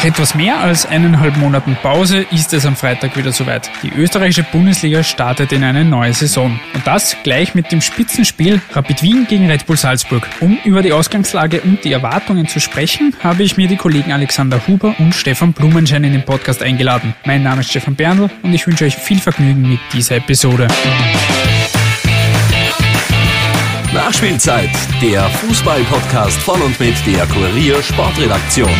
Nach etwas mehr als eineinhalb Monaten Pause ist es am Freitag wieder soweit. Die österreichische Bundesliga startet in eine neue Saison. Und das gleich mit dem Spitzenspiel Rapid Wien gegen Red Bull Salzburg. Um über die Ausgangslage und die Erwartungen zu sprechen, habe ich mir die Kollegen Alexander Huber und Stefan Blumenschein in den Podcast eingeladen. Mein Name ist Stefan Berndl und ich wünsche euch viel Vergnügen mit dieser Episode. Nachspielzeit, der Fußball-Podcast von und mit der Kurier Sportredaktion.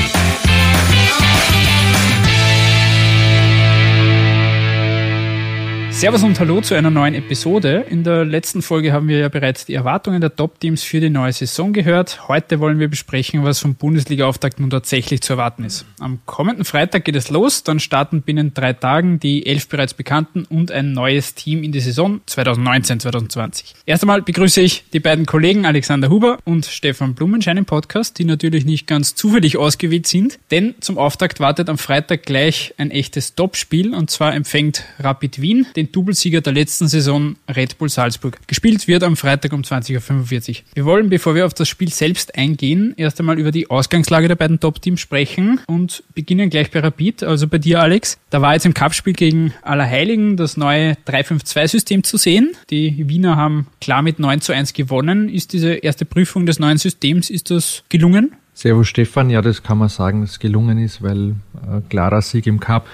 Servus und Hallo zu einer neuen Episode. In der letzten Folge haben wir ja bereits die Erwartungen der Top-Teams für die neue Saison gehört. Heute wollen wir besprechen, was vom Bundesliga-Auftakt nun tatsächlich zu erwarten ist. Am kommenden Freitag geht es los, dann starten binnen drei Tagen die elf bereits bekannten und ein neues Team in die Saison 2019-2020. Erst einmal begrüße ich die beiden Kollegen Alexander Huber und Stefan Blumenschein im Podcast, die natürlich nicht ganz zufällig ausgewählt sind, denn zum Auftakt wartet am Freitag gleich ein echtes Topspiel und zwar empfängt Rapid Wien den Doublesieger der letzten Saison Red Bull Salzburg. Gespielt wird am Freitag um 20.45 Uhr. Wir wollen, bevor wir auf das Spiel selbst eingehen, erst einmal über die Ausgangslage der beiden Top-Teams sprechen und beginnen gleich bei Rapid, also bei dir Alex. Da war jetzt im Cupspiel gegen Allerheiligen das neue 3-5-2-System zu sehen. Die Wiener haben klar mit 9 zu 1 gewonnen. Ist diese erste Prüfung des neuen Systems, ist das gelungen? Servus Stefan, ja, das kann man sagen, dass es gelungen ist, weil äh, klarer Sieg im Cup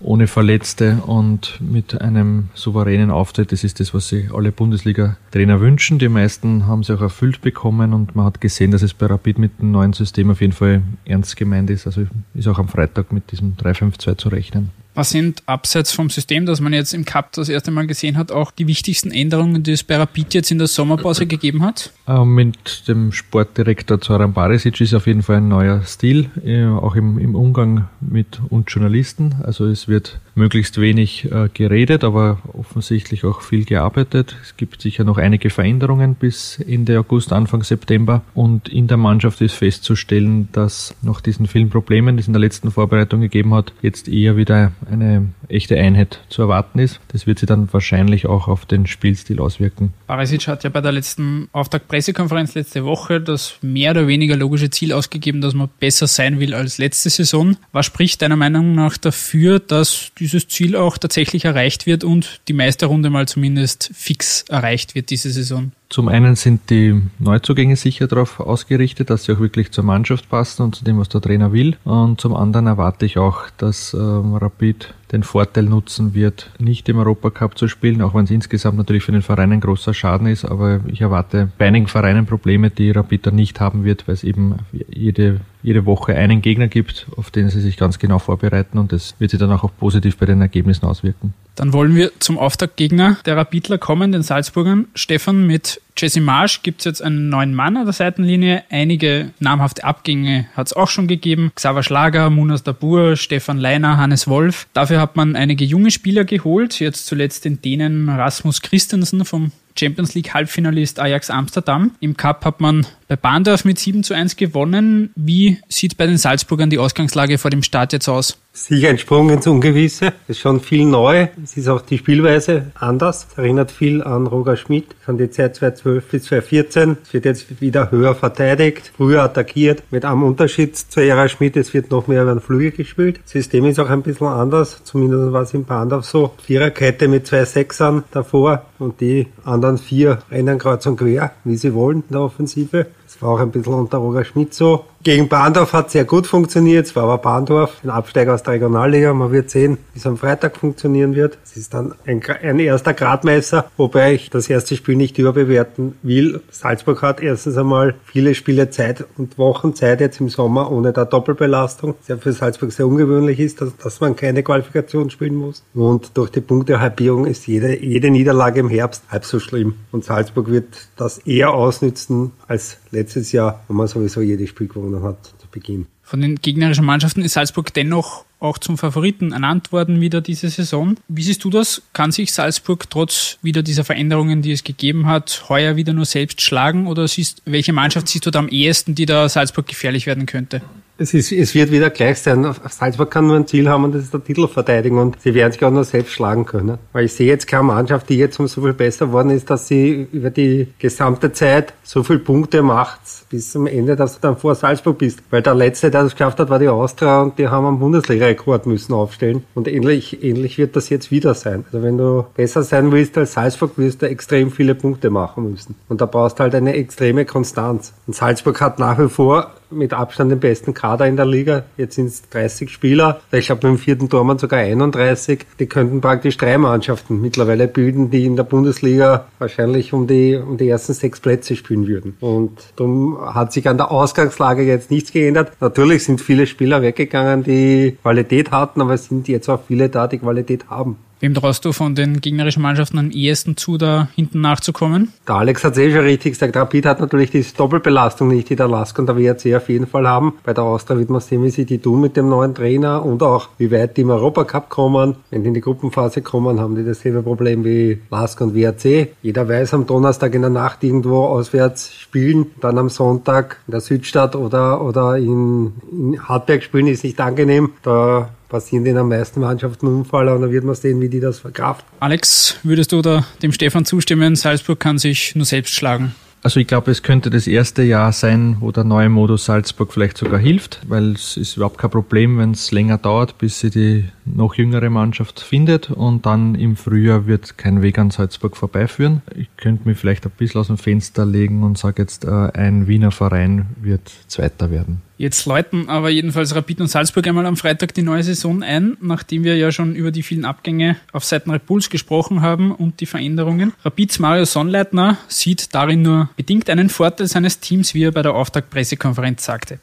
ohne Verletzte und mit einem souveränen Auftritt. Das ist das, was sich alle Bundesliga-Trainer wünschen. Die meisten haben sie auch erfüllt bekommen und man hat gesehen, dass es bei Rapid mit dem neuen System auf jeden Fall ernst gemeint ist. Also ist auch am Freitag mit diesem 3-5-2 zu rechnen. Was sind abseits vom System, das man jetzt im Cup das erste Mal gesehen hat, auch die wichtigsten Änderungen, die es bei Rapid jetzt in der Sommerpause gegeben hat? Äh, mit dem Sportdirektor Zoran Barisic ist auf jeden Fall ein neuer Stil, äh, auch im, im Umgang mit uns Journalisten. Also es wird möglichst wenig äh, geredet, aber offensichtlich auch viel gearbeitet. Es gibt sicher noch einige Veränderungen bis Ende August, Anfang September. Und in der Mannschaft ist festzustellen, dass nach diesen vielen Problemen, die es in der letzten Vorbereitung gegeben hat, jetzt eher wieder eine echte Einheit zu erwarten ist. Das wird sich dann wahrscheinlich auch auf den Spielstil auswirken. Barisic hat ja bei der letzten Auftakt-Pressekonferenz letzte Woche das mehr oder weniger logische Ziel ausgegeben, dass man besser sein will als letzte Saison. Was spricht deiner Meinung nach dafür, dass dieses Ziel auch tatsächlich erreicht wird und die Meisterrunde mal zumindest fix erreicht wird diese Saison? Zum einen sind die Neuzugänge sicher darauf ausgerichtet, dass sie auch wirklich zur Mannschaft passen und zu dem, was der Trainer will. Und zum anderen erwarte ich auch, dass ähm, Rapid den Vorteil nutzen wird, nicht im Europacup zu spielen, auch wenn es insgesamt natürlich für den Verein ein großer Schaden ist. Aber ich erwarte bei einigen Vereinen Probleme, die Rapid dann nicht haben wird, weil es eben jede, jede Woche einen Gegner gibt, auf den sie sich ganz genau vorbereiten und das wird sich dann auch positiv bei den Ergebnissen auswirken. Dann wollen wir zum Auftaktgegner der Rapidler kommen, den Salzburgern. Stefan, mit Jesse Marsch gibt es jetzt einen neuen Mann an der Seitenlinie. Einige namhafte Abgänge hat es auch schon gegeben. Xaver Schlager, Munas Dabur, Stefan Leiner, Hannes Wolf. Dafür hat man einige junge Spieler geholt. Jetzt zuletzt den Dänen Rasmus Christensen vom Champions League Halbfinalist Ajax Amsterdam. Im Cup hat man bei Bahndorf mit 7 zu 1 gewonnen. Wie sieht bei den Salzburgern die Ausgangslage vor dem Start jetzt aus? Sicher ein Sprung ins Ungewisse. Ist schon viel neu. Es ist auch die Spielweise anders. Es erinnert viel an Roger Schmidt von der Zeit 2012 bis 2014. Es wird jetzt wieder höher verteidigt, früher attackiert. Mit einem Unterschied zu Ära Schmidt, es wird noch mehr über den Flügel gespielt. Das System ist auch ein bisschen anders. Zumindest war es im Bahndorf so. Viererkette mit zwei Sechsern davor und die anderen vier rennen kreuz und quer, wie sie wollen in der Offensive. Das war auch ein bisschen unter Roger Schmidt so. Gegen Bahndorf hat sehr gut funktioniert. Es war aber Bahndorf, ein Absteiger aus der Regionalliga. Man wird sehen, wie es am Freitag funktionieren wird. Es ist dann ein, ein erster Gradmesser, wobei ich das erste Spiel nicht überbewerten will. Salzburg hat erstens einmal viele Spiele Zeit und Wochen Zeit jetzt im Sommer ohne der Doppelbelastung. Ja für Salzburg sehr ungewöhnlich ist, dass, dass man keine Qualifikation spielen muss. Und durch die Punktehalbierung ist jede, jede Niederlage im Herbst halb so schlimm. Und Salzburg wird das eher ausnützen als letztes Jahr, wo man sowieso jedes Spiel gewonnen hat zu Beginn. Von den gegnerischen Mannschaften ist Salzburg dennoch auch zum Favoriten ernannt worden wieder diese Saison. Wie siehst du das? Kann sich Salzburg trotz wieder dieser Veränderungen, die es gegeben hat, heuer wieder nur selbst schlagen? Oder siehst, welche Mannschaft siehst du da am ehesten, die da Salzburg gefährlich werden könnte? Es, ist, es wird wieder gleich sein. Salzburg kann nur ein Ziel haben und das ist der Titelverteidigung und sie werden sich auch nur selbst schlagen können. Weil ich sehe jetzt keine Mannschaft, die jetzt um so viel besser worden ist, dass sie über die gesamte Zeit so viele Punkte macht bis zum Ende, dass du dann vor Salzburg bist. Weil der Letzte, der das geschafft hat, war die Austria und die haben einen Bundesliga-Rekord müssen aufstellen. Und ähnlich, ähnlich wird das jetzt wieder sein. Also wenn du besser sein willst als Salzburg, wirst du extrem viele Punkte machen müssen. Und da brauchst du halt eine extreme Konstanz. Und Salzburg hat nach wie vor mit Abstand den besten Kader in der Liga. Jetzt sind es 30 Spieler. Ich glaube, dem vierten Tormann sogar 31. Die könnten praktisch drei Mannschaften mittlerweile bilden, die in der Bundesliga wahrscheinlich um die, um die ersten sechs Plätze spielen würden. Und darum hat sich an der Ausgangslage jetzt nichts geändert. Natürlich sind viele Spieler weggegangen, die Qualität hatten, aber es sind jetzt auch viele da, die Qualität haben. Wem traust du von den gegnerischen Mannschaften am ehesten zu, da hinten nachzukommen? Der Alex hat es eh schon richtig gesagt. Rapid hat natürlich diese Doppelbelastung nicht, die der Lask und der WRC auf jeden Fall haben. Bei der Austria wird man sehen, wie sie die tun mit dem neuen Trainer und auch wie weit die im Europacup kommen. Wenn die in die Gruppenphase kommen, haben die dasselbe Problem wie Lask und WRC. Jeder weiß, am Donnerstag in der Nacht irgendwo auswärts spielen, dann am Sonntag in der Südstadt oder, oder in, in Hartberg spielen ist nicht angenehm. Da passieren den am meisten Mannschaften Unfall und dann wird man sehen, wie die das verkraften. Alex, würdest du da dem Stefan zustimmen? Salzburg kann sich nur selbst schlagen. Also ich glaube, es könnte das erste Jahr sein, wo der neue Modus Salzburg vielleicht sogar hilft, weil es ist überhaupt kein Problem, wenn es länger dauert, bis sie die noch jüngere Mannschaft findet und dann im Frühjahr wird kein Weg an Salzburg vorbeiführen. Ich könnte mich vielleicht ein bisschen aus dem Fenster legen und sage jetzt, äh, ein Wiener Verein wird Zweiter werden. Jetzt läuten aber jedenfalls Rapid und Salzburg einmal am Freitag die neue Saison ein, nachdem wir ja schon über die vielen Abgänge auf Seiten Red Bulls gesprochen haben und die Veränderungen. Rapids Mario Sonnleitner sieht darin nur bedingt einen Vorteil seines Teams, wie er bei der Auftaktpressekonferenz sagte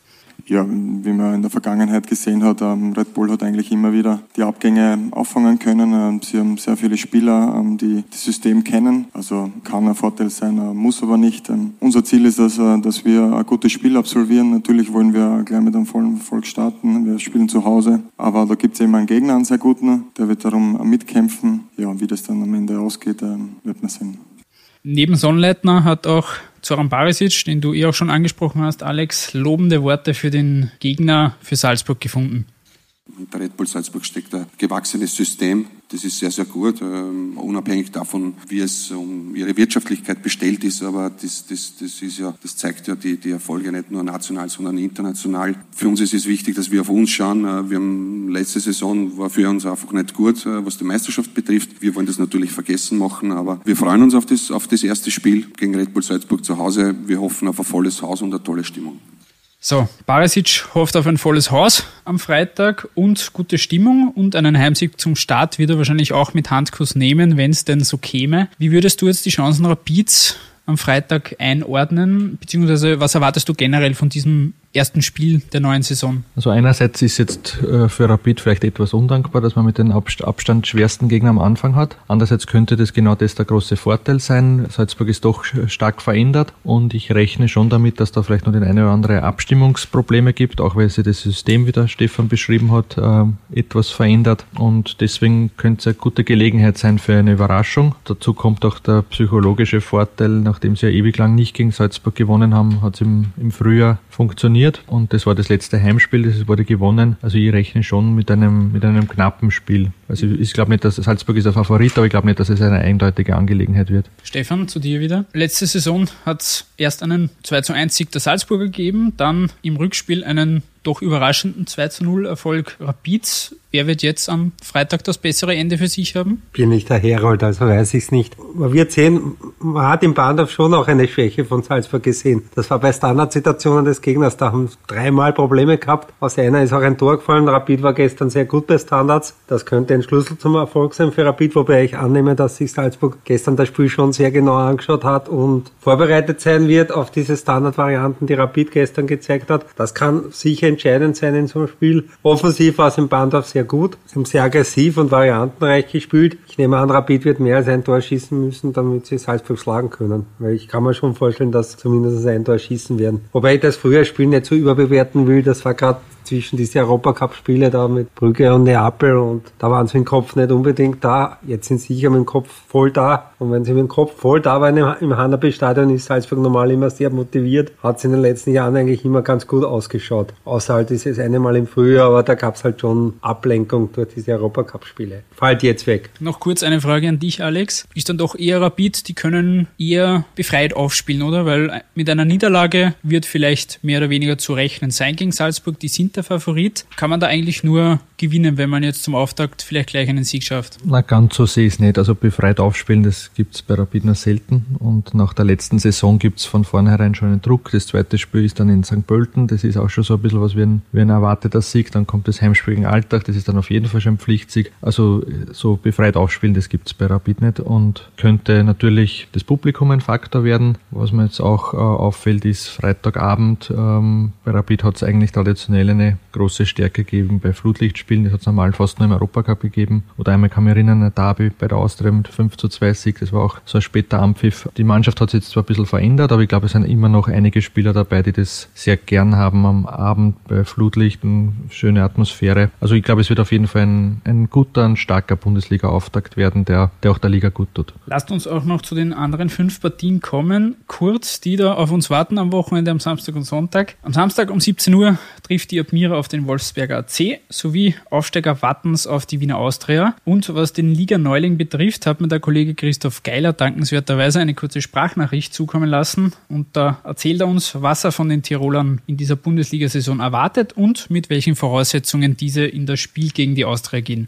ja, wie man in der Vergangenheit gesehen hat, ähm, Red Bull hat eigentlich immer wieder die Abgänge auffangen können. Ähm, sie haben sehr viele Spieler, ähm, die das System kennen. Also kann ein Vorteil sein, äh, muss aber nicht. Unser Ziel ist, dass, äh, dass wir ein gutes Spiel absolvieren. Natürlich wollen wir gleich mit einem vollen Erfolg starten. Wir spielen zu Hause. Aber da gibt es eben einen Gegner, einen sehr guten. Der wird darum mitkämpfen. Ja, wie das dann am Ende ausgeht, wird man sehen. Neben Sonnleitner hat auch Zoran Barisic, den du eh auch schon angesprochen hast, Alex, lobende Worte für den Gegner für Salzburg gefunden. Bei Red Bull Salzburg steckt ein gewachsenes System. Das ist sehr, sehr gut, ähm, unabhängig davon, wie es um ihre Wirtschaftlichkeit bestellt ist. Aber das, das, das, ist ja, das zeigt ja die, die Erfolge nicht nur national, sondern international. Für uns ist es wichtig, dass wir auf uns schauen. Äh, wir haben letzte Saison war für uns einfach nicht gut, äh, was die Meisterschaft betrifft. Wir wollen das natürlich vergessen machen, aber wir freuen uns auf das, auf das erste Spiel gegen Red Bull Salzburg zu Hause. Wir hoffen auf ein volles Haus und eine tolle Stimmung. So, Barisic hofft auf ein volles Haus am Freitag und gute Stimmung und einen Heimsieg zum Start wird er wahrscheinlich auch mit Handkuss nehmen, wenn es denn so käme. Wie würdest du jetzt die Chancen Rapids am Freitag einordnen, beziehungsweise was erwartest du generell von diesem ersten Spiel der neuen Saison? Also einerseits ist jetzt äh, für Rapid vielleicht etwas undankbar, dass man mit den Abstand schwersten Gegnern am Anfang hat. Andererseits könnte das genau das der große Vorteil sein. Salzburg ist doch stark verändert und ich rechne schon damit, dass da vielleicht noch den eine oder andere Abstimmungsprobleme gibt, auch weil sich das System, wie der Stefan beschrieben hat, äh, etwas verändert und deswegen könnte es eine gute Gelegenheit sein für eine Überraschung. Dazu kommt auch der psychologische Vorteil, nachdem sie ja ewig lang nicht gegen Salzburg gewonnen haben, hat es im, im Frühjahr funktioniert funktioniert und das war das letzte Heimspiel, das wurde gewonnen. Also ich rechne schon mit einem, mit einem knappen Spiel. Also ich glaube nicht, dass Salzburg ist ein Favorit, aber ich glaube nicht, dass es eine eindeutige Angelegenheit wird. Stefan, zu dir wieder. Letzte Saison hat es erst einen 2 zu 1 Sieg der Salzburger gegeben, dann im Rückspiel einen doch überraschenden 2 zu 0 Erfolg Rapids. Wer wird jetzt am Freitag das bessere Ende für sich haben? Bin nicht der Herold, also weiß ich es nicht. Man wird sehen, man hat im Bahndorf schon auch eine Schwäche von Salzburg gesehen. Das war bei Standardsituationen des Gegners, da haben dreimal Probleme gehabt. Aus einer ist auch ein Tor gefallen. Rapid war gestern sehr gut bei Standards. Das könnte ein Schlüssel zum Erfolg sein für Rapid, wobei ich annehme, dass sich Salzburg gestern das Spiel schon sehr genau angeschaut hat und vorbereitet sein wird auf diese Standardvarianten, die Rapid gestern gezeigt hat. Das kann sicher entscheidend sein in so einem Spiel. Offensiv war es im Bahndorf sehr gut. Sie haben sehr aggressiv und variantenreich gespielt. Ich nehme an, Rapid wird mehr als ein Tor schießen müssen, damit sie Salzburg schlagen können. Weil ich kann mir schon vorstellen, dass zumindest ein Tor schießen werden. Wobei ich das frühe Spiel nicht so überbewerten will. Das war gerade zwischen diese Europacup-Spiele da mit Brügge und Neapel und da waren sie im Kopf nicht unbedingt da. Jetzt sind sie sicher mit dem Kopf voll da. Und wenn sie mit dem Kopf voll da waren im Hanabi-Stadion, ist Salzburg normal immer sehr motiviert. Hat es in den letzten Jahren eigentlich immer ganz gut ausgeschaut. Außer halt dieses eine Mal im Frühjahr, aber da gab es halt schon Ablenkung durch diese Europacup-Spiele. Fällt jetzt weg. Noch kurz eine Frage an dich, Alex. Ist dann doch eher Rapid, die können eher befreit aufspielen, oder? Weil mit einer Niederlage wird vielleicht mehr oder weniger zu rechnen sein gegen Salzburg. Die sind der Favorit. Kann man da eigentlich nur gewinnen, wenn man jetzt zum Auftakt vielleicht gleich einen Sieg schafft? Na, ganz so sehe ich es nicht. Also befreit aufspielen, das gibt es bei Rapid nur selten. Und nach der letzten Saison gibt es von vornherein schon einen Druck. Das zweite Spiel ist dann in St. Pölten. Das ist auch schon so ein bisschen was wie ein, wie ein erwarteter Sieg. Dann kommt das Heimspiel gegen Alltag. Das ist dann auf jeden Fall schon ein Pflichtsieg. Also so befreit aufspielen, das gibt es bei Rapid nicht. Und könnte natürlich das Publikum ein Faktor werden. Was mir jetzt auch äh, auffällt, ist Freitagabend. Ähm, bei Rapid hat es eigentlich traditionell eine große Stärke gegeben bei Flutlichtspielen. Das hat es normal fast nur im Europacup gegeben. Oder einmal kann ich erinnern, ein Derby bei der Austria mit 5 zu 2 Sieg. Das war auch so ein später Ampfiff. Die Mannschaft hat sich jetzt zwar ein bisschen verändert, aber ich glaube, es sind immer noch einige Spieler dabei, die das sehr gern haben am Abend bei Flutlicht und schöne Atmosphäre. Also ich glaube, es wird auf jeden Fall ein, ein guter, ein starker Bundesliga-Auftakt werden, der, der auch der Liga gut tut. Lasst uns auch noch zu den anderen fünf Partien kommen. Kurz, die da auf uns warten am Wochenende, am Samstag und Sonntag. Am Samstag um 17 Uhr trifft die Admira auf den Wolfsberger AC sowie Aufsteiger Wattens auf die Wiener Austria. Und was den Liga-Neuling betrifft, hat mir der Kollege Christoph Geiler dankenswerterweise eine kurze Sprachnachricht zukommen lassen und da erzählt er uns, was er von den Tirolern in dieser Bundesliga-Saison erwartet und mit welchen Voraussetzungen diese in das Spiel gegen die Austria gehen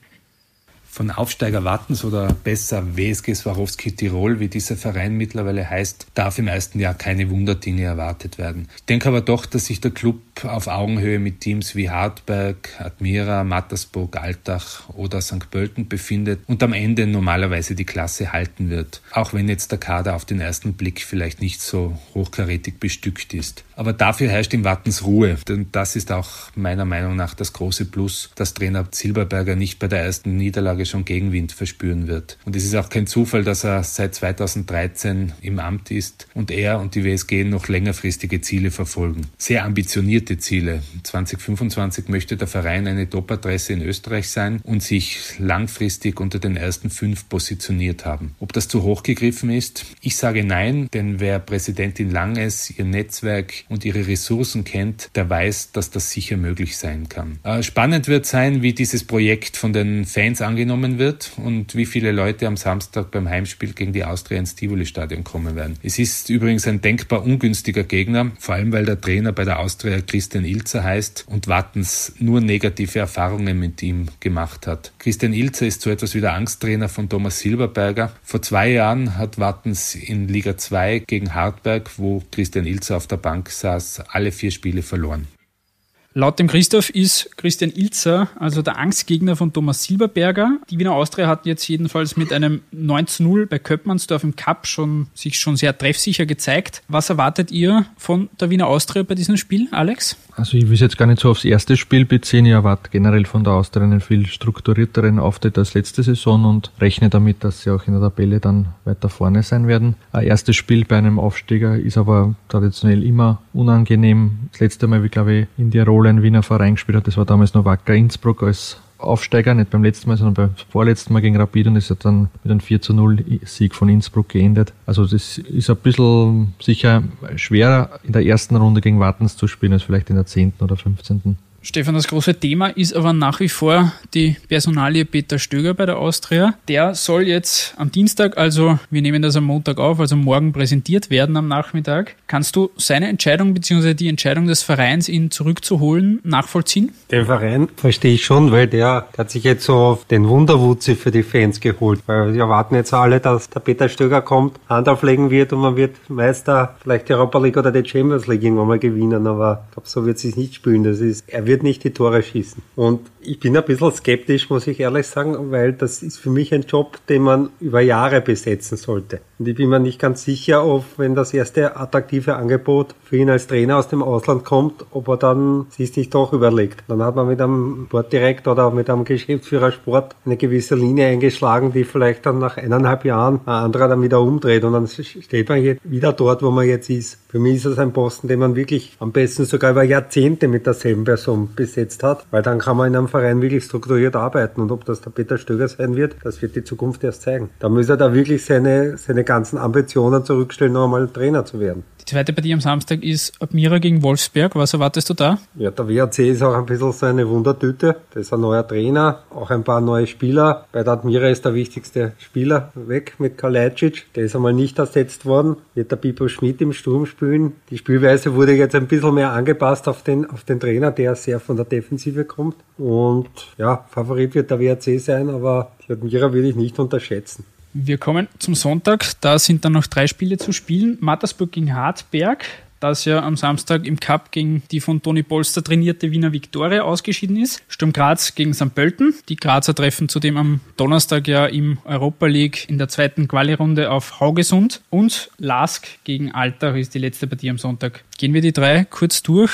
von Aufsteiger Wattens oder besser WSG Swarovski Tirol, wie dieser Verein mittlerweile heißt, darf im ersten Jahr keine Wunderdinge erwartet werden. Ich denke aber doch, dass sich der Club auf Augenhöhe mit Teams wie Hartberg, Admira, Mattersburg, Altach oder St. Pölten befindet und am Ende normalerweise die Klasse halten wird, auch wenn jetzt der Kader auf den ersten Blick vielleicht nicht so hochkarätig bestückt ist. Aber dafür herrscht im Wattens Ruhe, denn das ist auch meiner Meinung nach das große Plus, dass Trainer Silberberger nicht bei der ersten Niederlage Tage schon Gegenwind verspüren wird. Und es ist auch kein Zufall, dass er seit 2013 im Amt ist und er und die WSG noch längerfristige Ziele verfolgen. Sehr ambitionierte Ziele. 2025 möchte der Verein eine Top-Adresse in Österreich sein und sich langfristig unter den ersten fünf positioniert haben. Ob das zu hoch gegriffen ist? Ich sage nein, denn wer Präsidentin Langes, ihr Netzwerk und ihre Ressourcen kennt, der weiß, dass das sicher möglich sein kann. Äh, spannend wird sein, wie dieses Projekt von den Fans angenommen genommen wird und wie viele Leute am Samstag beim Heimspiel gegen die Austria ins Tivoli-Stadion kommen werden. Es ist übrigens ein denkbar ungünstiger Gegner, vor allem weil der Trainer bei der Austria Christian Ilzer heißt und Wattens nur negative Erfahrungen mit ihm gemacht hat. Christian Ilzer ist so etwas wie der Angsttrainer von Thomas Silberberger. Vor zwei Jahren hat Wattens in Liga 2 gegen Hartberg, wo Christian Ilzer auf der Bank saß, alle vier Spiele verloren. Laut dem Christoph ist Christian Ilzer also der Angstgegner von Thomas Silberberger. Die Wiener Austria hat jetzt jedenfalls mit einem 9-0 bei Köppmannsdorf im Cup schon, sich schon sehr treffsicher gezeigt. Was erwartet ihr von der Wiener Austria bei diesem Spiel, Alex? Also ich will es jetzt gar nicht so aufs erste Spiel beziehen. Ich erwarte generell von der Austria einen viel strukturierteren Auftritt als letzte Saison und rechne damit, dass sie auch in der Tabelle dann weiter vorne sein werden. Ein erstes Spiel bei einem Aufsteiger ist aber traditionell immer unangenehm. Das letzte Mal, wie glaube ich, in Tirol Tirol ein Wiener Verein gespielt hat. Das war damals noch Wacker Innsbruck als Aufsteiger, nicht beim letzten Mal, sondern beim vorletzten Mal gegen Rapid und es hat dann mit einem 4 zu 0 Sieg von Innsbruck geendet. Also das ist ein bisschen sicher schwerer in der ersten Runde gegen Wartens zu spielen als vielleicht in der 10. oder 15. Stefan, das große Thema ist aber nach wie vor die Personalie Peter Stöger bei der Austria. Der soll jetzt am Dienstag, also wir nehmen das am Montag auf, also morgen präsentiert werden am Nachmittag. Kannst du seine Entscheidung bzw. die Entscheidung des Vereins, ihn zurückzuholen, nachvollziehen? Den Verein verstehe ich schon, weil der, hat sich jetzt so den Wunderwutzi für die Fans geholt. Weil wir erwarten jetzt alle, dass der Peter Stöger kommt, Hand auflegen wird und man wird Meister, vielleicht die Europa League oder die Champions League irgendwann mal gewinnen. Aber ich glaube, so wird es sich nicht spielen. Das ist, er wird wird nicht die Tore schießen. Und Ich bin ein bisschen skeptisch, muss ich ehrlich sagen, weil das ist für mich ein Job, den man über Jahre besetzen sollte. Und ich bin mir nicht ganz sicher, ob, wenn das erste attraktive Angebot für ihn als Trainer aus dem Ausland kommt, ob er dann sich nicht doch überlegt. Dann hat man mit einem Sportdirektor oder mit einem Geschäftsführer Sport eine gewisse Linie eingeschlagen, die vielleicht dann nach eineinhalb Jahren ein anderer dann wieder umdreht und dann steht man hier wieder dort, wo man jetzt ist. Für mich ist es ein Posten, den man wirklich am besten sogar über Jahrzehnte mit derselben Person besetzt hat, weil dann kann man in einem Verein wirklich strukturiert arbeiten und ob das der Peter Stöger sein wird, das wird die Zukunft erst zeigen. Da muss er da wirklich seine, seine ganzen Ambitionen zurückstellen, noch einmal Trainer zu werden. Die zweite Partie am Samstag ist Admira gegen Wolfsberg. Was erwartest du da? Ja, der WAC ist auch ein bisschen so eine Wundertüte. Das ist ein neuer Trainer, auch ein paar neue Spieler. Bei der Admira ist der wichtigste Spieler weg mit Kalajdzic. Der ist einmal nicht ersetzt worden. Wird der Pipo Schmidt im Sturm spielen. Die Spielweise wurde jetzt ein bisschen mehr angepasst auf den, auf den Trainer, der sehr von der Defensive kommt. Und ja, Favorit wird der WAC sein, aber die Admira würde ich nicht unterschätzen. Wir kommen zum Sonntag. Da sind dann noch drei Spiele zu spielen. Mattersburg gegen Hartberg, das ja am Samstag im Cup gegen die von Toni Polster trainierte Wiener Viktoria ausgeschieden ist. Sturm Graz gegen St. Pölten. Die Grazer treffen zudem am Donnerstag ja im Europa League in der zweiten Quali-Runde auf Haugesund. Und Lask gegen Altach ist die letzte Partie am Sonntag. Gehen wir die drei kurz durch.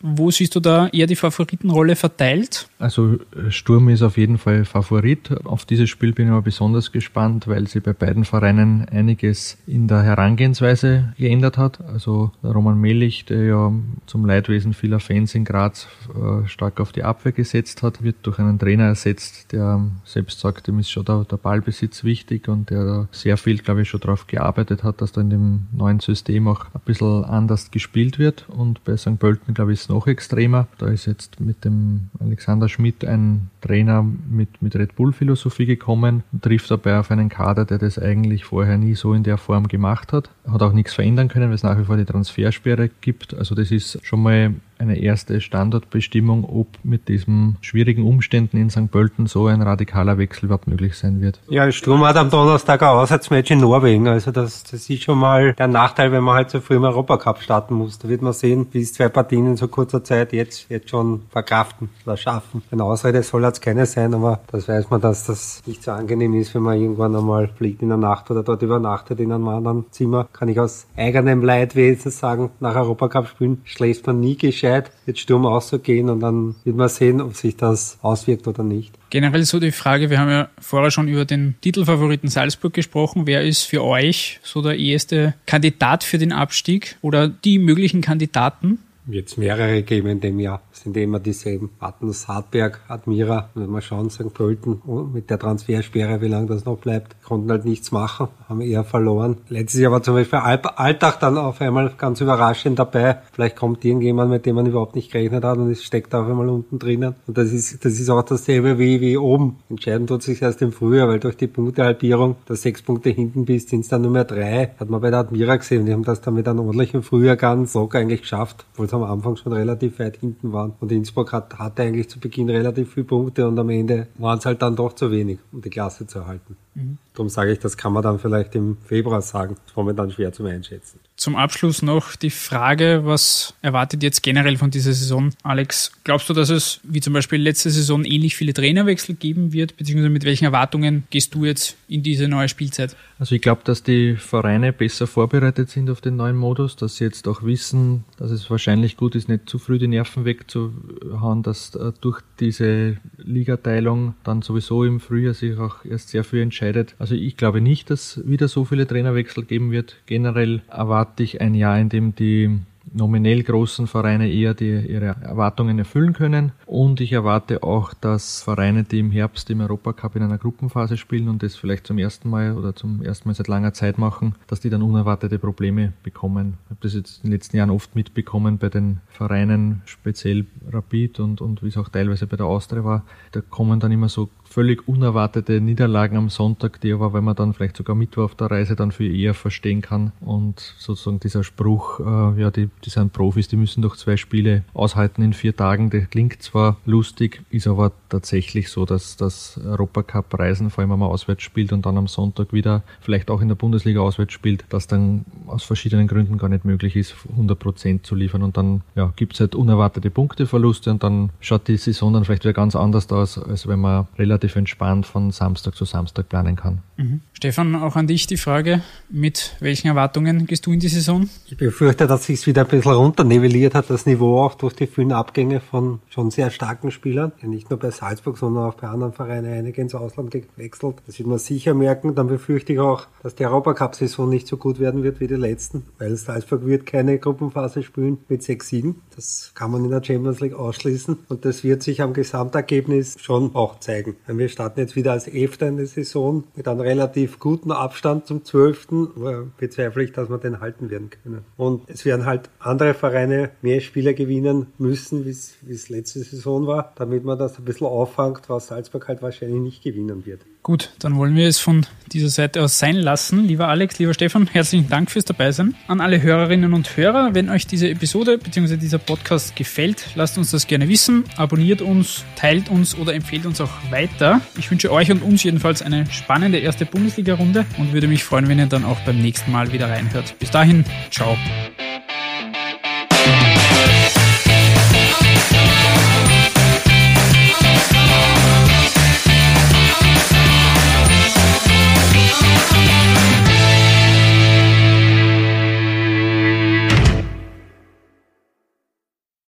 Wo siehst du da eher die Favoritenrolle verteilt? Also äh, Sturm ist auf jeden Fall Favorit. Auf dieses Spiel bin ich aber besonders gespannt, weil sie bei beiden Vereinen einiges in der Herangehensweise geändert hat. Also Roman Melich, der ja zum Leidwesen vieler Fans in Graz äh, stark auf die Abwehr gesetzt hat, wird durch einen Trainer ersetzt, der selbst sagt, ihm ist schon der, Ballbesitz wichtig und der sehr viel, glaube ich, schon darauf gearbeitet hat, dass da in dem neuen System auch ein bisschen anders gespielt wird. Und bei St. Pölten, glaube ich, noch extremer. Da ist jetzt mit dem Alexander Schmidt ein Trainer mit, mit Red Bull Philosophie gekommen, trifft dabei auf einen Kader, der das eigentlich vorher nie so in der Form gemacht hat. Hat auch nichts verändern können, weil es nach wie vor die Transfersperre gibt. Also das ist schon mal eine erste Standardbestimmung, ob mit diesen schwierigen Umständen in St. Pölten so ein radikaler Wechsel überhaupt möglich sein wird. Ja, Sturm hat am Donnerstag ein Auswärtsmatch in Norwegen. Also das, das ist schon mal der Nachteil, wenn man halt so früh im Europacup starten muss. Da wird man sehen, wie es zwei Partien in so kurzer Zeit jetzt, jetzt schon verkraften oder schaffen. Eine Ausrede soll jetzt keine sein, aber das weiß man, dass das nicht so angenehm ist, wenn man irgendwann einmal fliegt in der Nacht oder dort übernachtet in einem anderen Zimmer. Kann ich aus eigenem Leidwesen sagen, nach Europacup spielen schläft man nie gescheit gescheit, jetzt Sturm auszugehen und dann wird man sehen, ob sich das auswirkt oder nicht. Generell so die Frage, wir haben ja vorher schon über den Titelfavoriten Salzburg gesprochen. Wer ist für euch so der erste Kandidat für den Abstieg oder die möglichen Kandidaten? Jetzt mehrere geben in dem Jahr sind immer dieselben. Wattens, Hartberg, Admira, wenn wir schauen, St. Pölten mit der Transfersperre, wie lange das noch bleibt, konnten halt nichts machen, haben eher verloren. Letztes Jahr war zum Beispiel Alltag dann auf einmal ganz überraschend dabei. Vielleicht kommt irgendjemand, mit dem man überhaupt nicht gerechnet hat und es steckt auf einmal unten drinnen. Und das ist, das ist auch dasselbe wie, wie oben. Entscheiden tut sich erst im Frühjahr, weil durch die Punktehalbierung, dass sechs Punkte hinten bist, sind es dann nur mehr drei. Hat man bei der Admira gesehen. Die haben das dann mit einem ordentlichen Frühjahr ganz locker eigentlich geschafft, obwohl am Anfang schon relativ weit hinten waren. Und Innsbruck hat, hatte eigentlich zu Beginn relativ viele Punkte und am Ende waren es halt dann doch zu wenig, um die Klasse zu erhalten. Mhm. Darum sage ich, das kann man dann vielleicht im Februar sagen. Das ist momentan schwer zu einschätzen. Zum Abschluss noch die Frage, was erwartet jetzt generell von dieser Saison? Alex, glaubst du, dass es wie zum Beispiel letzte Saison ähnlich viele Trainerwechsel geben wird, beziehungsweise mit welchen Erwartungen gehst du jetzt in diese neue Spielzeit? Also ich glaube, dass die Vereine besser vorbereitet sind auf den neuen Modus, dass sie jetzt auch wissen, dass es wahrscheinlich gut ist, nicht zu früh die Nerven wegzuhauen, dass äh, durch diese Ligateilung dann sowieso im Frühjahr sich auch erst sehr viel entscheidet. Also ich glaube nicht, dass wieder so viele Trainerwechsel geben wird. Generell erwarte ich ein Jahr, in dem die nominell großen Vereine eher die, ihre Erwartungen erfüllen können. Und ich erwarte auch, dass Vereine, die im Herbst im Europacup in einer Gruppenphase spielen und das vielleicht zum ersten Mal oder zum ersten Mal seit langer Zeit machen, dass die dann unerwartete Probleme bekommen. Ich habe das jetzt in den letzten Jahren oft mitbekommen bei den Vereinen, speziell Rapid und, und wie es auch teilweise bei der Austria war. Da kommen dann immer so völlig unerwartete Niederlagen am Sonntag, die aber, wenn man dann vielleicht sogar Mittwoch auf der Reise dann viel eher verstehen kann. Und sozusagen dieser Spruch, äh, ja, die, die sind Profis, die müssen doch zwei Spiele aushalten in vier Tagen. Der klingt zwar lustig, ist aber tatsächlich so, dass das Europacup-Reisen, vor allem wenn man auswärts spielt und dann am Sonntag wieder vielleicht auch in der Bundesliga auswärts spielt, dass dann aus verschiedenen Gründen gar nicht möglich ist, 100 Prozent zu liefern. Und dann ja, gibt es halt unerwartete Punkteverluste und dann schaut die Saison dann vielleicht wieder ganz anders aus, als wenn man relativ entspannt von Samstag zu Samstag planen kann. Mhm. Stefan, auch an dich die Frage, mit welchen Erwartungen gehst du in die Saison? Ich befürchte, dass sich wieder ein bisschen runternivelliert hat, das Niveau auch durch die vielen Abgänge von schon sehr starken Spielern. Ja, nicht nur bei Salzburg, sondern auch bei anderen Vereinen einige ins Ausland gewechselt. Das wird man sicher merken. Dann befürchte ich auch, dass die Europacup-Saison nicht so gut werden wird wie die letzten, weil Salzburg wird keine Gruppenphase spielen mit sechs Siegen. Das kann man in der Champions League ausschließen und das wird sich am Gesamtergebnis schon auch zeigen. Wir starten jetzt wieder als Elfter in der Saison mit einem relativ guten Abstand zum Zwölften, bezweifle ich, dass wir den halten werden können. Und es werden halt andere Vereine mehr Spieler gewinnen müssen, wie es letzte Saison war, damit man das ein bisschen auffangt, was Salzburg halt wahrscheinlich nicht gewinnen wird. Gut, dann wollen wir es von dieser Seite aus sein lassen. Lieber Alex, lieber Stefan, herzlichen Dank fürs Dabeisein. An alle Hörerinnen und Hörer, wenn euch diese Episode bzw. dieser Podcast gefällt, lasst uns das gerne wissen. Abonniert uns, teilt uns oder empfehlt uns auch weiter. Ich wünsche euch und uns jedenfalls eine spannende erste Bundesliga-Runde und würde mich freuen, wenn ihr dann auch beim nächsten Mal wieder reinhört. Bis dahin, ciao.